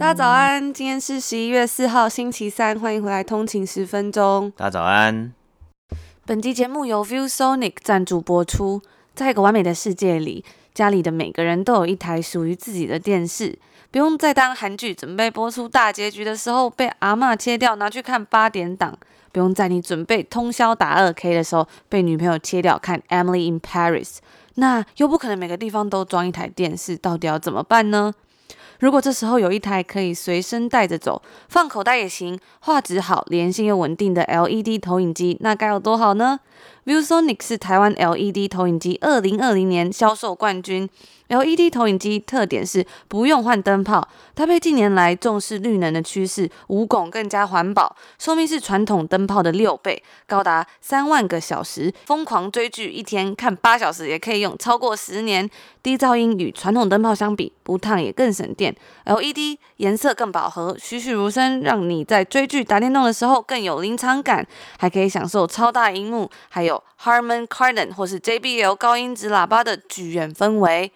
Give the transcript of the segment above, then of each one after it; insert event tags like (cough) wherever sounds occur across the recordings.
大家早安，今天是十一月四号星期三，欢迎回来通勤十分钟。大家早安。本集节目由 ViewSonic 赞助播出。在一个完美的世界里，家里的每个人都有一台属于自己的电视。不用再当韩剧准备播出大结局的时候被阿嬷切掉拿去看八点档，不用在你准备通宵打二 K 的时候被女朋友切掉看 Emily in Paris，那又不可能每个地方都装一台电视，到底要怎么办呢？如果这时候有一台可以随身带着走，放口袋也行，画质好、连线又稳定的 LED 投影机，那该有多好呢？？ViewSonic 是台湾 LED 投影机二零二零年销售冠军。LED 投影机特点是不用换灯泡，搭配近年来重视绿能的趋势，无汞更加环保，寿命是传统灯泡的六倍，高达三万个小时。疯狂追剧一天看八小时也可以用超过十年。低噪音与传统灯泡相比，不烫也更省电。LED 颜色更饱和，栩栩如生，让你在追剧打电动的时候更有临场感，还可以享受超大荧幕，还有 Harman Kardon 或是 JBL 高音质喇叭的剧院氛围。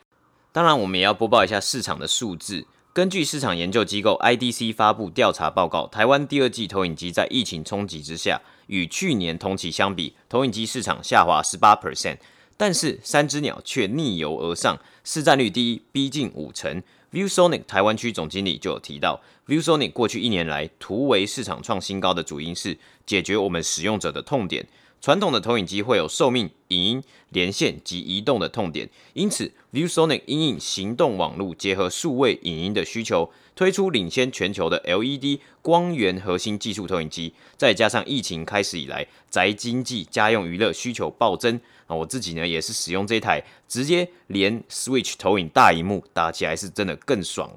当然，我们也要播报一下市场的数字。根据市场研究机构 IDC 发布调查报告，台湾第二季投影机在疫情冲击之下，与去年同期相比，投影机市场下滑十八 percent。但是三只鸟却逆游而上，市占率第一，逼近五成。ViewSonic 台湾区总经理就有提到，ViewSonic 过去一年来突围市场创新高的主因是解决我们使用者的痛点。传统的投影机会有寿命、影音、连线及移动的痛点，因此 ViewSonic 因应行动网络结合数位影音的需求，推出领先全球的 LED 光源核心技术投影机。再加上疫情开始以来，宅经济、家用娱乐需求暴增，啊我自己呢也是使用这台，直接连 Switch 投影大荧幕打起来是真的更爽。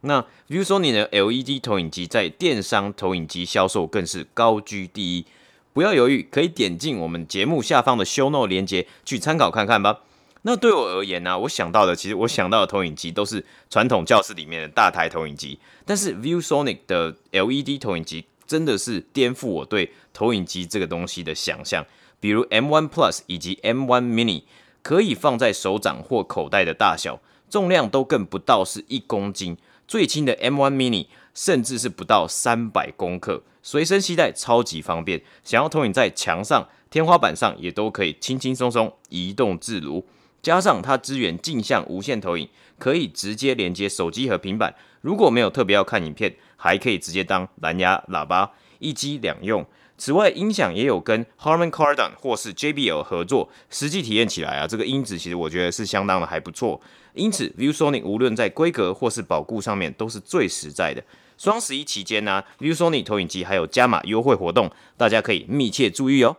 那 ViewSonic 的 LED 投影机在电商投影机销售更是高居第一。不要犹豫，可以点进我们节目下方的 show note 连接去参考看看吧。那对我而言呢、我想到的其实我想到的投影机都是传统教室里面的大台投影机，但是 ViewSonic 的 LED 投影机真的是颠覆我对投影机这个东西的想象。比如 M1 Plus 以及 M1 Mini 可以放在手掌或口袋的大小，重量都更不到是一公斤，最轻的 M1 Mini 甚至是不到三百公克。随身携带超级方便，想要投影在墙上、天花板上也都可以轻轻松松移动自如。加上它支援镜像无线投影，可以直接连接手机和平板。如果没有特别要看影片，还可以直接当蓝牙喇叭，一机两用。此外，音响也有跟 Harman Kardon 或是 JBL 合作，实际体验起来啊，这个音质其实我觉得是相当的还不错。因此，ViewSonic 无论在规格或是保固上面都是最实在的。双十一期间呢、啊，ViewSonic 投影机还有加码优惠活动，大家可以密切注意哦。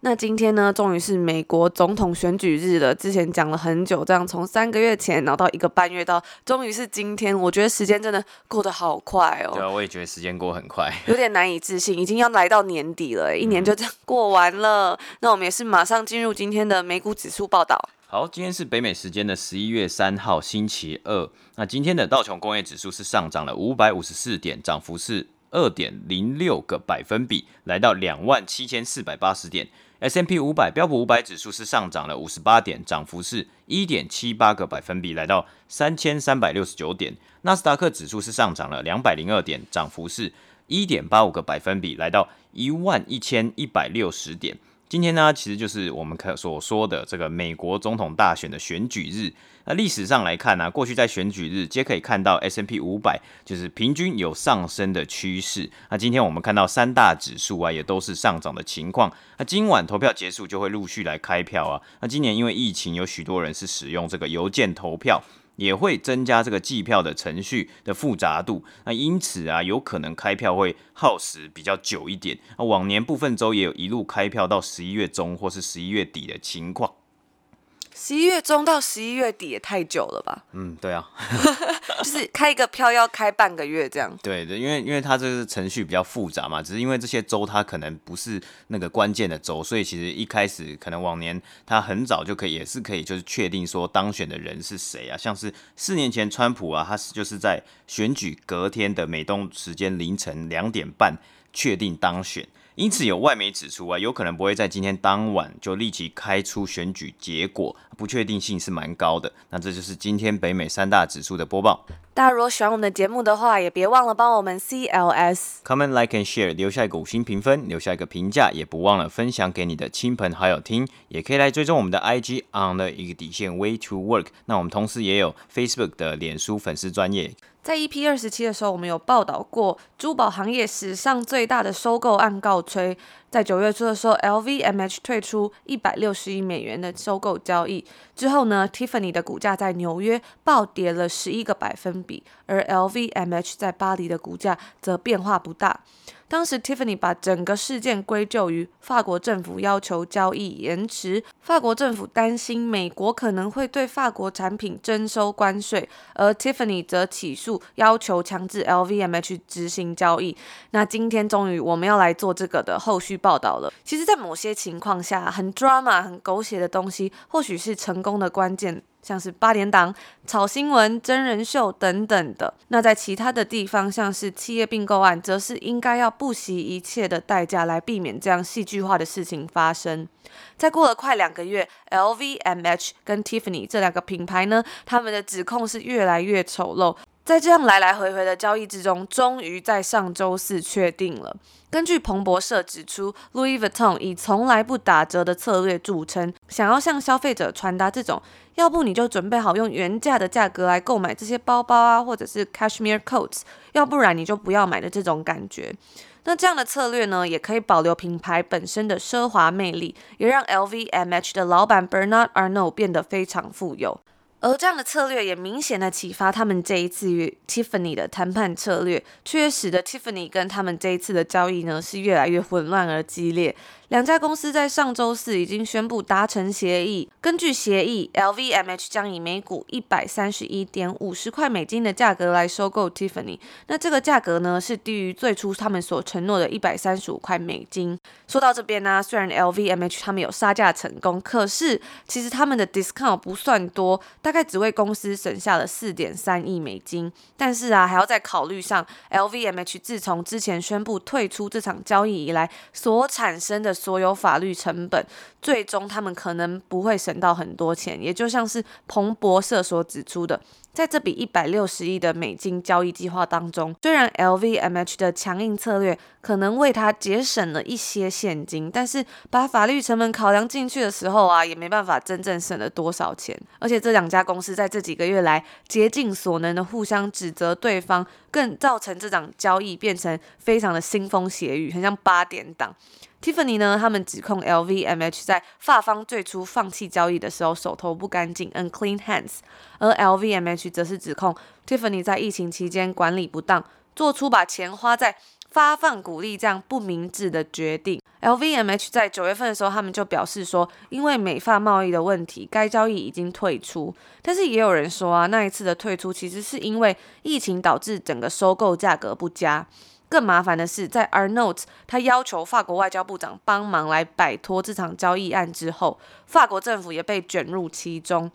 那今天呢，终于是美国总统选举日了。之前讲了很久，这样从三个月前，然后到一个半月，到终于是今天，我觉得时间真的过得好快哦。对啊，我也觉得时间过很快，(laughs) 有点难以置信，已经要来到年底了，一年就这样过完了。嗯、那我们也是马上进入今天的美股指数报道。好，今天是北美时间的十一月三号，星期二。那今天的道琼工业指数是上涨了五百五十四点，涨幅是二点零六个百分比，来到两万七千四百八十点。S&P 五百标普五百指数是上涨了五十八点，涨幅是一点七八个百分比，来到三千三百六十九点。纳斯达克指数是上涨了两百零二点，涨幅是一点八五个百分比，来到一万一千一百六十点。今天呢，其实就是我们可所说的这个美国总统大选的选举日。那历史上来看呢，过去在选举日皆可以看到 S&P 五百就是平均有上升的趋势。那今天我们看到三大指数啊，也都是上涨的情况。那今晚投票结束就会陆续来开票啊。那今年因为疫情，有许多人是使用这个邮件投票。也会增加这个计票的程序的复杂度，那因此啊，有可能开票会耗时比较久一点。那往年部分州也有一路开票到十一月中或是十一月底的情况。十一月中到十一月底也太久了吧？嗯，对啊，(laughs) (laughs) 就是开一个票要开半个月这样。对对，因为因为它这个程序比较复杂嘛，只是因为这些州它可能不是那个关键的州，所以其实一开始可能往年它很早就可以也是可以就是确定说当选的人是谁啊，像是四年前川普啊，他是就是在选举隔天的美东时间凌晨两点半确定当选。因此有外媒指出啊，有可能不会在今天当晚就立即开出选举结果，不确定性是蛮高的。那这就是今天北美三大指数的播报。大家如果喜欢我们的节目的话，也别忘了帮我们 CLS comment like and share，留下一个五星评分，留下一个评价，也不忘了分享给你的亲朋好友听。也可以来追踪我们的 IG on 的一个底线 way to work。那我们同时也有 Facebook 的脸书粉丝专页。在 EP 二十七的时候，我们有报道过珠宝行业史上最大的收购案告吹。在九月初的时候，LVMH 退出一百六十亿美元的收购交易之后呢，Tiffany 的股价在纽约暴跌了十一个百分比，而 LVMH 在巴黎的股价则变化不大。当时，Tiffany 把整个事件归咎于法国政府要求交易延迟。法国政府担心美国可能会对法国产品征收关税，而 Tiffany 则起诉要求强制 LVMH 执行交易。那今天终于我们要来做这个的后续报道了。其实，在某些情况下，很 drama、很狗血的东西，或许是成功的关键。像是八点档、炒新闻、真人秀等等的。那在其他的地方，像是企业并购案，则是应该要不惜一切的代价来避免这样戏剧化的事情发生。再过了快两个月，LVMH 跟 Tiffany 这两个品牌呢，他们的指控是越来越丑陋。在这样来来回回的交易之中，终于在上周四确定了。根据彭博社指出，Louis Vuitton 以从来不打折的策略著称，想要向消费者传达这种，要不你就准备好用原价的价格来购买这些包包啊，或者是 Cashmere Coats，要不然你就不要买的这种感觉。那这样的策略呢，也可以保留品牌本身的奢华魅力，也让 LVMH 的老板 Bernard Arnault 变得非常富有。而这样的策略也明显的启发他们这一次与 Tiffany 的谈判策略，却使得 Tiffany 跟他们这一次的交易呢，是越来越混乱而激烈。两家公司在上周四已经宣布达成协议。根据协议，LVMH 将以每股一百三十一点五十块美金的价格来收购 Tiffany。那这个价格呢，是低于最初他们所承诺的一百三十五块美金。说到这边呢，虽然 LVMH 他们有杀价成功，可是其实他们的 discount 不算多，大概只为公司省下了四点三亿美金。但是啊，还要再考虑上 LVMH 自从之前宣布退出这场交易以来所产生的。所有法律成本，最终他们可能不会省到很多钱，也就像是彭博社所指出的。在这笔一百六十亿的美金交易计划当中，虽然 LVMH 的强硬策略可能为他节省了一些现金，但是把法律成本考量进去的时候啊，也没办法真正省了多少钱。而且这两家公司在这几个月来竭尽所能的互相指责对方，更造成这场交易变成非常的腥风血雨，很像八点档。Tiffany 呢，他们指控 LVMH 在法方最初放弃交易的时候手头不干净，unclean hands。而 LVMH 则是指控 Tiffany 在疫情期间管理不当，做出把钱花在发放鼓励这样不明智的决定。LVMH 在九月份的时候，他们就表示说，因为美法贸易的问题，该交易已经退出。但是也有人说啊，那一次的退出其实是因为疫情导致整个收购价格不佳。更麻烦的是，在 Arnault 他要求法国外交部长帮忙来摆脱这场交易案之后，法国政府也被卷入其中。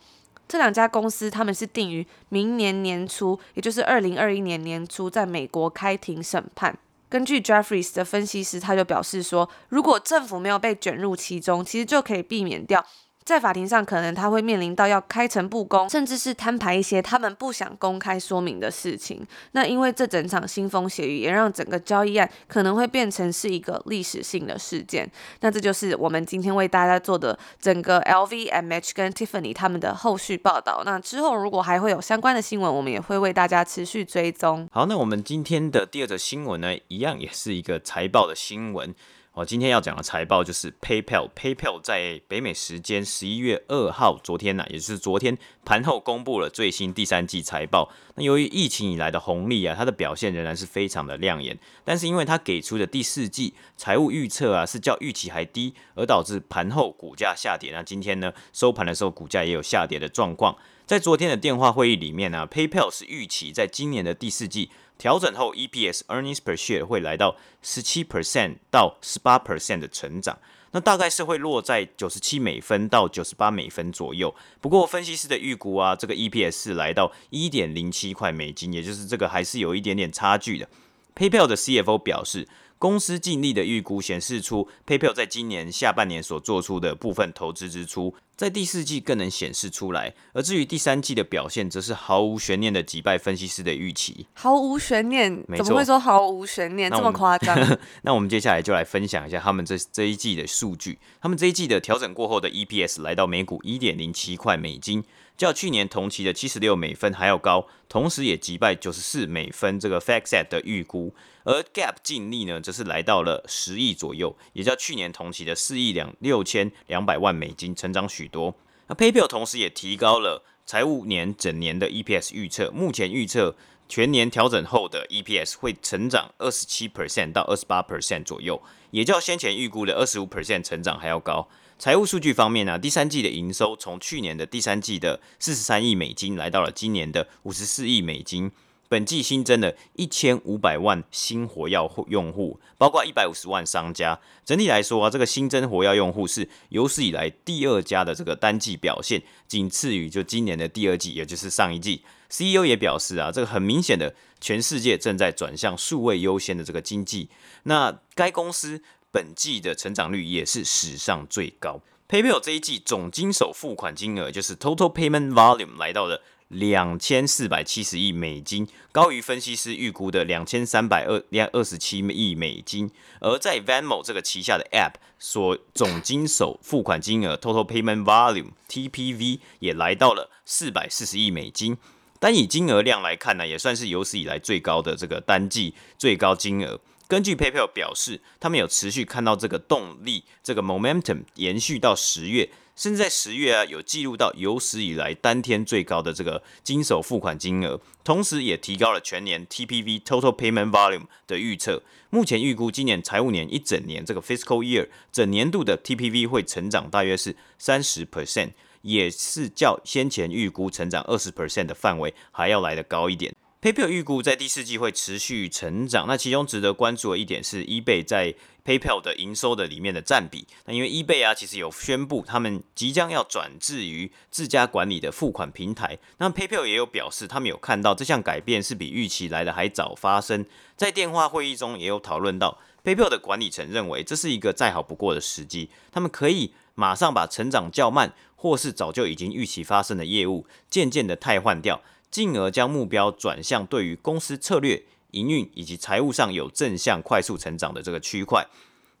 这两家公司他们是定于明年年初，也就是二零二一年年初，在美国开庭审判。根据 Jeffries 的分析师，他就表示说，如果政府没有被卷入其中，其实就可以避免掉。在法庭上，可能他会面临到要开诚布公，甚至是摊牌一些他们不想公开说明的事情。那因为这整场腥风血雨，也让整个交易案可能会变成是一个历史性的事件。那这就是我们今天为大家做的整个 LVMH 跟 Tiffany 他们的后续报道。那之后如果还会有相关的新闻，我们也会为大家持续追踪。好，那我们今天的第二则新闻呢，一样也是一个财报的新闻。我，今天要讲的财报就是 PayPal。PayPal 在北美时间十一月二号，昨天呢、也就是昨天盘后公布了最新第三季财报。那由于疫情以来的红利啊，它的表现仍然是非常的亮眼。但是因为它给出的第四季财务预测啊，是较预期还低，而导致盘后股价下跌。那今天呢，收盘的时候股价也有下跌的状况。在昨天的电话会议里面呢、，PayPal 是预期在今年的第四季。调整后，EPS earnings per share 会来到十七 percent 到十八 percent 的成长，那大概是会落在九十七美分到九十八美分左右。不过，分析师的预估啊，这个 EPS 是来到一点零七块美金，也就是这个还是有一点点差距的。PayPal 的 CFO 表示。公司净利的预估显示出，PayPal 在今年下半年所做出的部分投资支出，在第四季更能显示出来。而至于第三季的表现，则是毫无悬念的击败分析师的预期。毫无悬念？怎么会说毫无悬念？这么夸张？(laughs) 那我们接下来就来分享一下他们这这一季的数据。他们这一季的调整过后的 EPS 来到每股一点零七块美金。较去年同期的七十六美分还要高，同时也击败九十四美分这个 FactSet 的预估，而 Gap 净利呢，则是来到了十亿左右，也较去年同期的四亿两六千两百万美金成长许多。那 PayPal 同时也提高了财务年整年的 EPS 预测，目前预测全年调整后的 EPS 会成长二十七 percent 到二十八 percent 左右，也较先前预估的二十五 percent 成长还要高。财务数据方面呢、第三季的营收从去年的第三季的四十三亿美金，来到了今年的五十四亿美金。本季新增了一千五百万新活跃用户，包括一百五十万商家。整体来说啊，这个新增活跃用户是有史以来第二佳的这个单季表现，仅次于就今年的第二季，也就是上一季。CEO 也表示啊，这个很明显的，全世界正在转向数位优先的这个经济。那该公司。本季的成长率也是史上最高。PayPal 这一季总经手付款金额就是 Total Payment Volume 来到了两千四百七十亿美金，高于分析师预估的两千三百二两二十七亿美金。而在 Venmo 这个旗下的 App 所总经手付款金额 Total Payment Volume TPV 也来到了四百四十亿美金。单以金额量来看呢，也算是有史以来最高的这个单季最高金额。根据 PayPal 表示，他们有持续看到这个动力，这个 momentum 延续到十月，甚至在十月啊有记录到有史以来当天最高的这个经手付款金额，同时也提高了全年 TPV Total Payment Volume 的预测。目前预估今年财务年一整年这个 Fiscal Year 整年度的 TPV 会成长大约是三十 percent，也是较先前预估成长二十 percent 的范围还要来得高一点。PayPal 预估在第四季会持续成长。那其中值得关注的一点是，eBay 在 PayPal 的营收的里面的占比。那因为 eBay 啊，其实有宣布他们即将要转至于自家管理的付款平台。那 PayPal 也有表示，他们有看到这项改变是比预期来的还早发生。在电话会议中也有讨论到，PayPal 的管理层认为这是一个再好不过的时机，他们可以马上把成长较慢或是早就已经预期发生的业务渐渐的汰换掉。进而将目标转向对于公司策略、营运以及财务上有正向、快速成长的这个区块。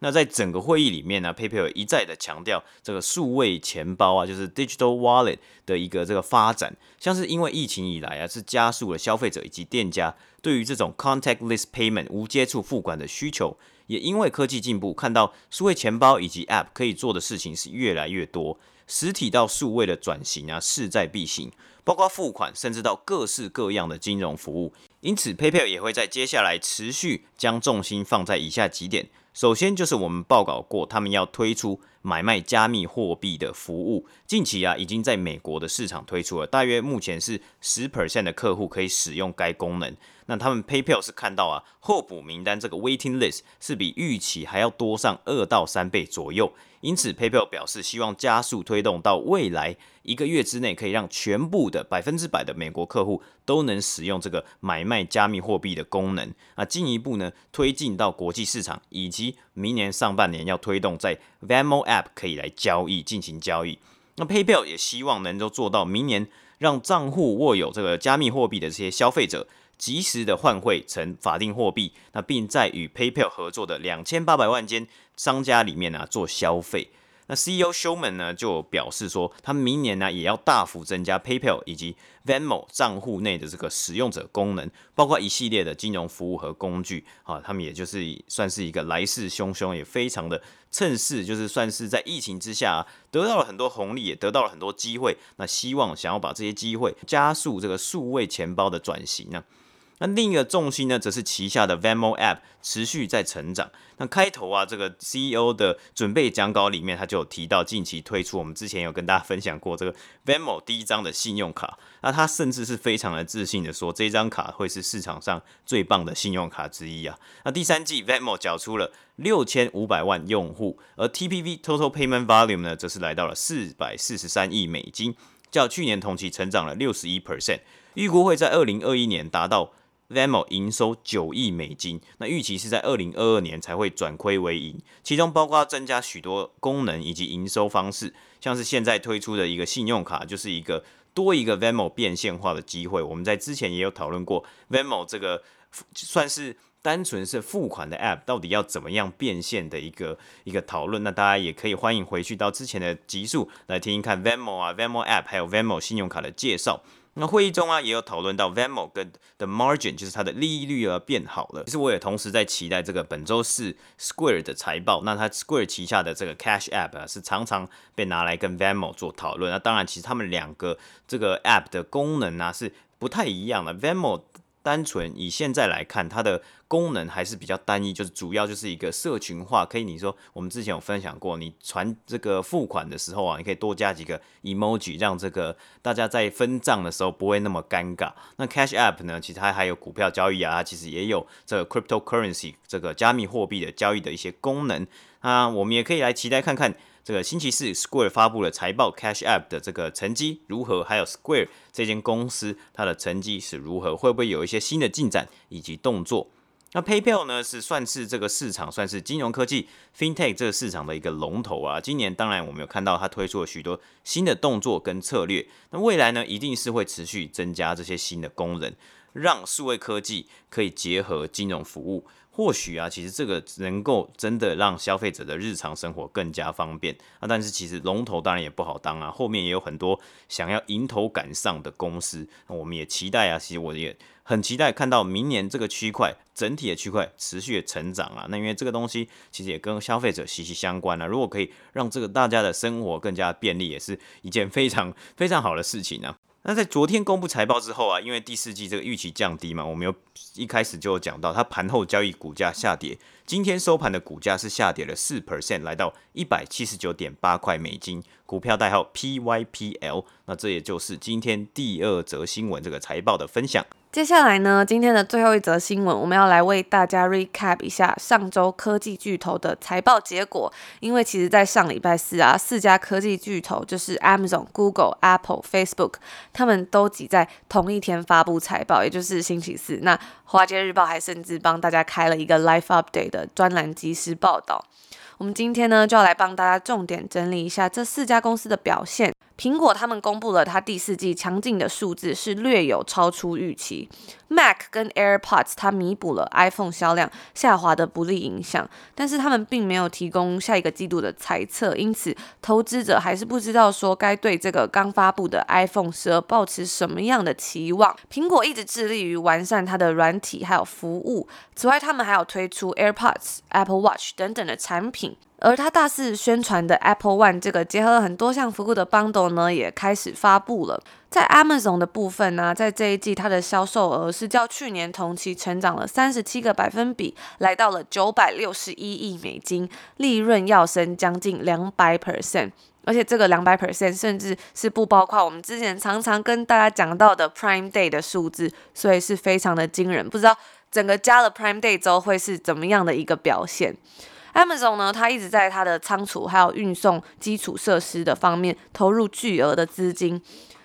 那在整个会议里面呢，PayPal 一再的强调这个数位钱包啊，就是 Digital Wallet 的一个这个发展，像是因为疫情以来啊，是加速了消费者以及店家对于这种 Contactless Payment 无接触付款的需求，也因为科技进步，看到数位钱包以及 App 可以做的事情是越来越多。实体到数位的转型啊，势在必行，包括付款，甚至到各式各样的金融服务。因此，PayPal 也会在接下来持续将重心放在以下几点。首先就是我们报告过，他们要推出买卖加密货币的服务。近期啊，已经在美国的市场推出了，大约目前是十 percent 的客户可以使用该功能。那他们 PayPal 是看到啊，候补名单这个 waiting list 是比预期还要多上二到三倍左右。因此，PayPal 表示希望加速推动到未来一个月之内，可以让全部的百分之百的美国客户都能使用这个买卖加密货币的功能。啊，进一步呢推进到国际市场，以及明年上半年要推动在 Venmo App 可以来交易进行交易。那 PayPal 也希望能够做到明年让账户握有这个加密货币的这些消费者。及时的换汇成法定货币，那并在与 PayPal 合作的两千八百万间商家里面呢、做消费。那 CEO Schulman 呢就表示说，他明年呢也要大幅增加 PayPal 以及 Venmo 账户内的这个使用者功能，包括一系列的金融服务和工具啊，他们也就是算是一个来势汹汹，也非常的趁势，就是算是在疫情之下得到了很多红利，也得到了很多机会。那希望想要把这些机会加速这个数位钱包的转型呢。那另一个重心呢，则是旗下的 Venmo App 持续在成长。那开头啊，这个 CEO 的准备讲稿里面，他就有提到近期推出，我们之前有跟大家分享过这个 Venmo 第一张的信用卡。那他甚至是非常的自信的说，这张卡会是市场上最棒的信用卡之一啊。那第三季 Venmo 缴出了六千五百万用户，而 TPV Total Payment Volume 呢，则是来到了四百四十三亿美金，较去年同期成长了六十一 percent，预估会在二零二一年达到。Venmo 营收九亿美金，那预期是在二零二二年才会转亏为盈，其中包括增加许多功能以及营收方式，像是现在推出的一个信用卡，就是一个多一个 Venmo 变现化的机会。我们在之前也有讨论过 Venmo 这个算是单纯是付款的 App，到底要怎么样变现的一个一个讨论。那大家也可以欢迎回去到之前的集数来听一看 Venmo 啊 Venmo App 还有 Venmo 信用卡的介绍。那会议中啊，也有讨论到 Venmo 跟的 margin，就是它的利率啊变好了。其实我也同时在期待这个本周四 Square 的财报。那它 Square 旗下的这个 Cash App 啊，是常常被拿来跟 Venmo 做讨论。那当然，其实他们两个这个 App 的功能啊是不太一样的。Venmo 单纯以现在来看，它的功能还是比较单一，就是主要就是一个社群化。可以你说，我们之前有分享过，你传这个付款的时候啊，你可以多加几个 emoji，让这个大家在分账的时候不会那么尴尬。那 Cash App 呢，其实它还有股票交易啊，其实也有这个 cryptocurrency 这个加密货币的交易的一些功能。那我们也可以来期待看看。这个星期四，Square 发布了财报，Cash App 的这个成绩如何？还有 Square 这间公司它的成绩是如何？会不会有一些新的进展以及动作？那 PayPal 呢，是算是这个市场，算是金融科技 FinTech 这个市场的一个龙头啊。今年当然我们有看到它推出了许多新的动作跟策略。那未来呢，一定是会持续增加这些新的功能，让数位科技可以结合金融服务。或许啊，其实这个能够真的让消费者的日常生活更加方便啊。但是其实龙头当然也不好当啊，后面也有很多想要迎头赶上的公司。那我们也期待啊，其实我也很期待看到明年这个区块整体的区块持续的成长啊。那因为这个东西其实也跟消费者息息相关啊。如果可以让这个大家的生活更加便利，也是一件非常非常好的事情啊。那在昨天公布财报之后啊，因为第四季这个预期降低嘛，我们有一开始就有讲到，它盘后交易股价下跌，今天收盘的股价是下跌了四 percent，来到一百七十九点八块美金，股票代号 PYPL。那这也就是今天第二则新闻这个财报的分享。接下来呢，今天的最后一则新闻，我们要来为大家 recap 一下上周科技巨头的财报结果。因为其实，在上礼拜四啊，四家科技巨头就是 Amazon、Google、Apple、Facebook，他们都挤在同一天发布财报，也就是星期四。那华尔街日报还甚至帮大家开了一个 Live Update 的专栏即时报道。我们今天呢，就要来帮大家重点整理一下这四家公司的表现。苹果他们公布了它第四季强劲的数字，是略有超出预期。Mac 跟 AirPods 它弥补了 iPhone 销量下滑的不利影响，但是他们并没有提供下一个季度的猜测，因此投资者还是不知道说该对这个刚发布的 iPhone 十二抱持什么样的期望。苹果一直致力于完善它的软体还有服务，此外他们还有推出 AirPods、Apple Watch 等等的产品。而他大肆宣传的 Apple One 这个结合了很多项服务的 bundle 呢，也开始发布了。在 Amazon 的部分呢，在这一季它的销售额是较去年同期成长了三十七个百分比，来到了九百六十一亿美金，利润要升将近两百 percent，而且这个两百 percent 甚至是不包括我们之前常常跟大家讲到的 Prime Day 的数字，所以是非常的惊人。不知道整个加了 Prime Day 之后会是怎么样的一个表现？Amazon 呢，它一直在它的仓储还有运送基础设施的方面投入巨额的资金，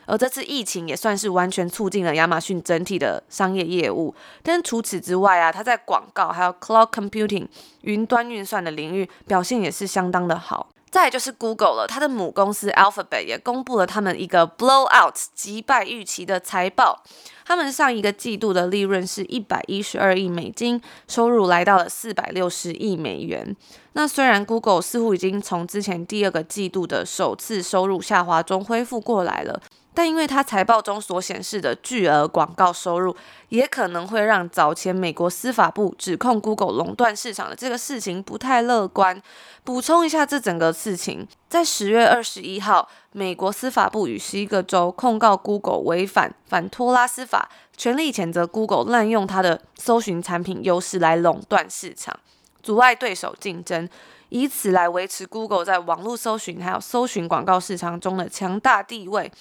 而这次疫情也算是完全促进了亚马逊整体的商业业务。但除此之外啊，它在广告还有 Cloud Computing 云端运算的领域表现也是相当的好。再就是 Google 了，它的母公司 Alphabet 也公布了他们一个 blowout 击败预期的财报。他们上一个季度的利润是一百一十二亿美金，收入来到了四百六十亿美元。那虽然 Google 似乎已经从之前第二个季度的首次收入下滑中恢复过来了。但因为它财报中所显示的巨额广告收入，也可能会让早前美国司法部指控 Google 垄断市场的这个事情不太乐观。补充一下这整个事情，在十月二十一号，美国司法部与十一个州控告 Google 违反反托拉斯法，全力谴责 Google 滥用它的搜寻产品优势来垄断市场，阻碍对手竞争，以此来维持 Google 在网络搜寻还有搜寻广告市场中的强大地位。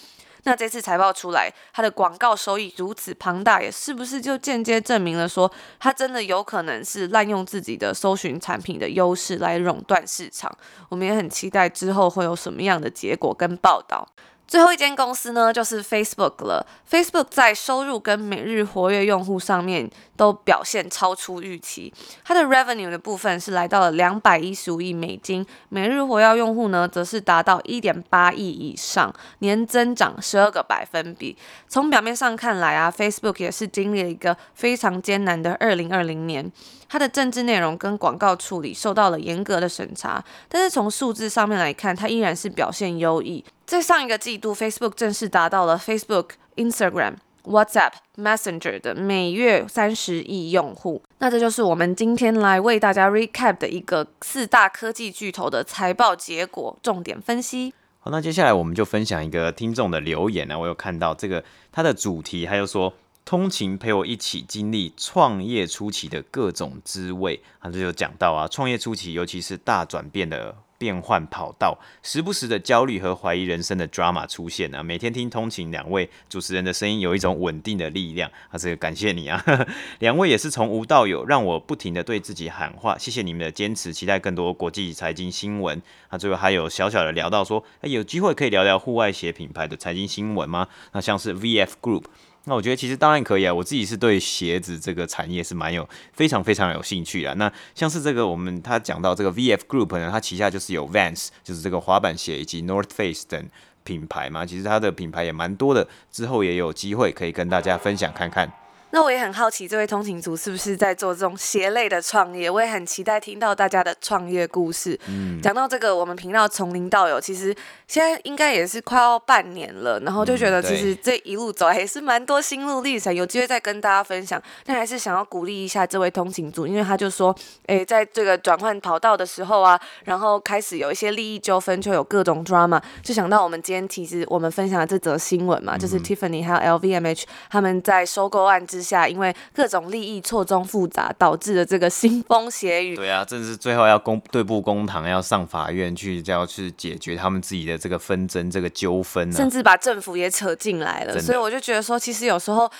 那这次财报出来，它的广告收益如此庞大，也是不是就间接证明了说，它真的有可能是滥用自己的搜寻产品的优势来垄断市场？我们也很期待之后会有什么样的结果跟报道。最后一间公司呢，就是 Facebook 了。Facebook 在收入跟每日活跃用户上面都表现超出预期。它的 revenue 的部分是来到了两百一十五亿美金，每日活跃用户呢，则是达到一点八亿以上，年增长十二个百分比。从表面上看来啊，Facebook 也是经历了一个非常艰难的二零二零年。它的政治内容跟广告处理受到了严格的审查，但是从数字上面来看，它依然是表现优异。在上一个季度，Facebook 正式达到了 Facebook、Instagram、WhatsApp、Messenger 的每月三十亿用户。那这就是我们今天来为大家 recap 的一个四大科技巨头的财报结果重点分析。好，那接下来我们就分享一个听众的留言呢，我有看到这个它的主题，还有说。通勤陪我一起经历创业初期的各种滋味，啊，这就讲到啊，创业初期尤其是大转变的变换跑道，时不时的焦虑和怀疑人生的 drama 出现啊。每天听通勤两位主持人的声音，有一种稳定的力量啊，这个感谢你啊，(laughs) 两位也是从无到有，让我不停的对自己喊话，谢谢你们的坚持，期待更多国际财经新闻。啊，最后还有小小的聊到说，哎，有机会可以聊聊户外鞋品牌的财经新闻吗？那像是 VF Group。那我觉得其实当然可以啊，我自己是对鞋子这个产业是蛮有非常非常有兴趣的。那像是这个我们他讲到这个 VF Group 呢，它旗下就是有 Vans，就是这个滑板鞋以及 North Face 等品牌嘛，其实它的品牌也蛮多的，之后也有机会可以跟大家分享看看。那我也很好奇，这位通勤族是不是在做这种鞋类的创业？我也很期待听到大家的创业故事。嗯，讲到这个，我们频道从零到有，其实现在应该也是快要半年了，然后就觉得其实这一路走来也是蛮多心路历程，有机会再跟大家分享。但还是想要鼓励一下这位通勤族，因为他就说，哎，在这个转换跑道的时候啊，然后开始有一些利益纠纷，就有各种 drama，就想到我们今天其实我们分享的这则新闻嘛，就是 Tiffany 还有 LVMH 他们在收购案之下，因为各种利益错综复杂，导致了这个腥风血雨。对啊，这是最后要公对簿公堂，要上法院去，就要去解决他们自己的这个纷争、这个纠纷、啊，甚至把政府也扯进来了。所以我就觉得说，其实有时候。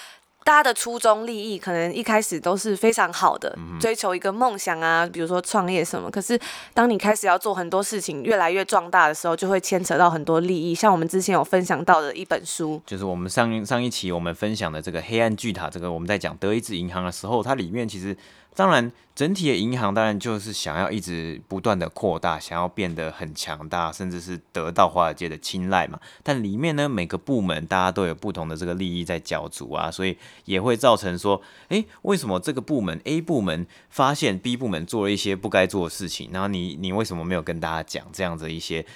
大家的初衷利益可能一开始都是非常好的，追求一个梦想啊，比如说创业什么。可是当你开始要做很多事情，越来越壮大的时候，就会牵扯到很多利益。像我们之前有分享到的一本书，就是我们上上一期我们分享的这个黑暗巨塔，这个我们在讲德意志银行的时候，它里面其实。当然，整体的银行当然就是想要一直不断的扩大，想要变得很强大，甚至是得到华尔街的青睐嘛。但里面呢，每个部门大家都有不同的这个利益在角逐啊，所以也会造成说，诶，为什么这个部门 A 部门发现 B 部门做了一些不该做的事情，然后你你为什么没有跟大家讲这样子一些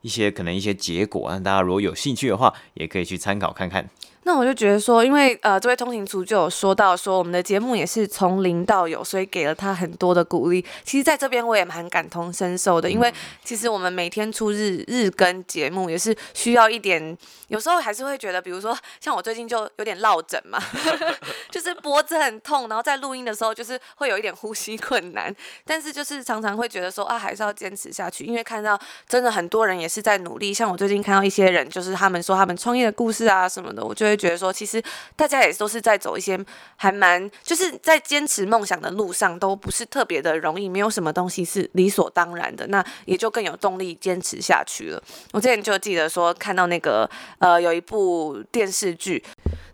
一些可能一些结果？啊大家如果有兴趣的话，也可以去参考看看。那我就觉得说，因为呃，这位通行族就有说到说，我们的节目也是从零到有，所以给了他很多的鼓励。其实，在这边我也蛮感同身受的，因为其实我们每天出日日更节目，也是需要一点，有时候还是会觉得，比如说像我最近就有点落枕嘛，(laughs) 就是脖子很痛，然后在录音的时候就是会有一点呼吸困难，但是就是常常会觉得说啊，还是要坚持下去，因为看到真的很多人也是在努力。像我最近看到一些人，就是他们说他们创业的故事啊什么的，我就。会觉得说，其实大家也都是在走一些还蛮，就是在坚持梦想的路上，都不是特别的容易，没有什么东西是理所当然的，那也就更有动力坚持下去了。我之前就记得说，看到那个呃有一部电视剧。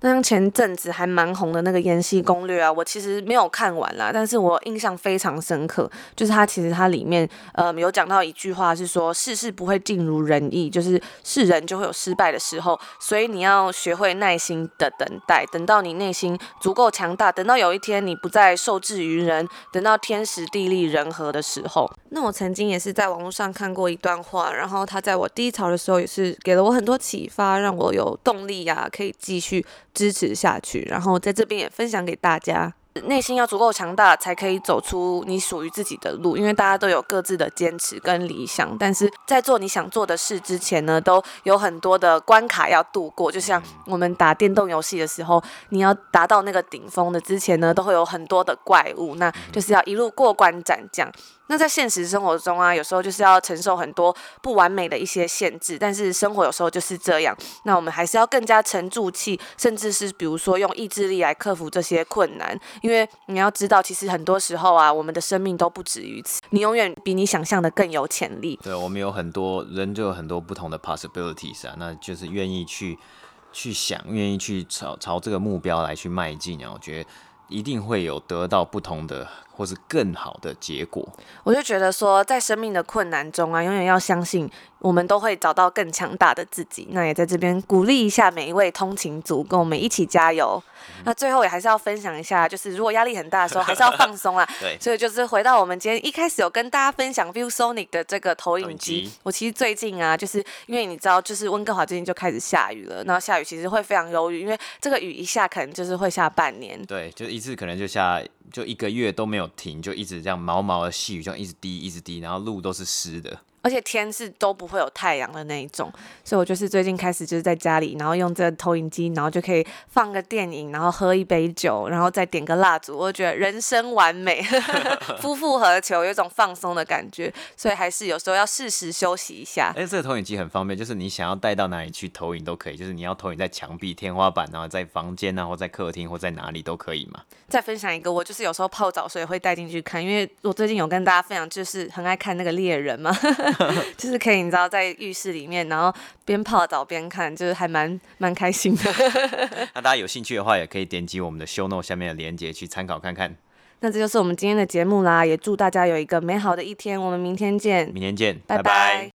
那像前阵子还蛮红的那个《延禧攻略》啊，我其实没有看完啦，但是我印象非常深刻，就是它其实它里面呃有讲到一句话是说，事事不会尽如人意，就是是人就会有失败的时候，所以你要学会耐耐心的等待，等到你内心足够强大，等到有一天你不再受制于人，等到天时地利人和的时候。那我曾经也是在网络上看过一段话，然后他在我低潮的时候也是给了我很多启发，让我有动力呀、啊，可以继续。支持下去，然后在这边也分享给大家。内心要足够强大，才可以走出你属于自己的路。因为大家都有各自的坚持跟理想，但是在做你想做的事之前呢，都有很多的关卡要度过。就像我们打电动游戏的时候，你要达到那个顶峰的之前呢，都会有很多的怪物，那就是要一路过关斩将。那在现实生活中啊，有时候就是要承受很多不完美的一些限制，但是生活有时候就是这样。那我们还是要更加沉住气，甚至是比如说用意志力来克服这些困难。因为你要知道，其实很多时候啊，我们的生命都不止于此。你永远比你想象的更有潜力。对，我们有很多人就有很多不同的 possibilities 啊，那就是愿意去去想，愿意去朝朝这个目标来去迈进啊。我觉得一定会有得到不同的。或是更好的结果，我就觉得说，在生命的困难中啊，永远要相信，我们都会找到更强大的自己。那也在这边鼓励一下每一位通勤族，跟我们一起加油。嗯、那最后也还是要分享一下，就是如果压力很大的时候，还是要放松啊。(laughs) 对，所以就是回到我们今天一开始有跟大家分享 ViewSonic 的这个投影机。我其实最近啊，就是因为你知道，就是温哥华最近就开始下雨了，然后下雨其实会非常忧郁，因为这个雨一下可能就是会下半年。对，就一次可能就下。就一个月都没有停，就一直这样毛毛的细雨，这样一直滴一直滴，然后路都是湿的。而且天是都不会有太阳的那一种，所以我就是最近开始就是在家里，然后用这个投影机，然后就可以放个电影，然后喝一杯酒，然后再点个蜡烛，我就觉得人生完美，(laughs) 夫复何求，有一种放松的感觉。所以还是有时候要适时休息一下。哎，这个投影机很方便，就是你想要带到哪里去投影都可以，就是你要投影在墙壁、天花板，然后在房间啊，或在客厅，或在哪里都可以嘛。再分享一个，我就是有时候泡澡，所以会带进去看，因为我最近有跟大家分享，就是很爱看那个猎人嘛。(laughs) 就是可以，你知道，在浴室里面，然后边泡澡边看，就是还蛮蛮开心的。(laughs) 那大家有兴趣的话，也可以点击我们的 show note 下面的链接去参考看看。那这就是我们今天的节目啦，也祝大家有一个美好的一天，我们明天见。明天见，拜拜。拜拜。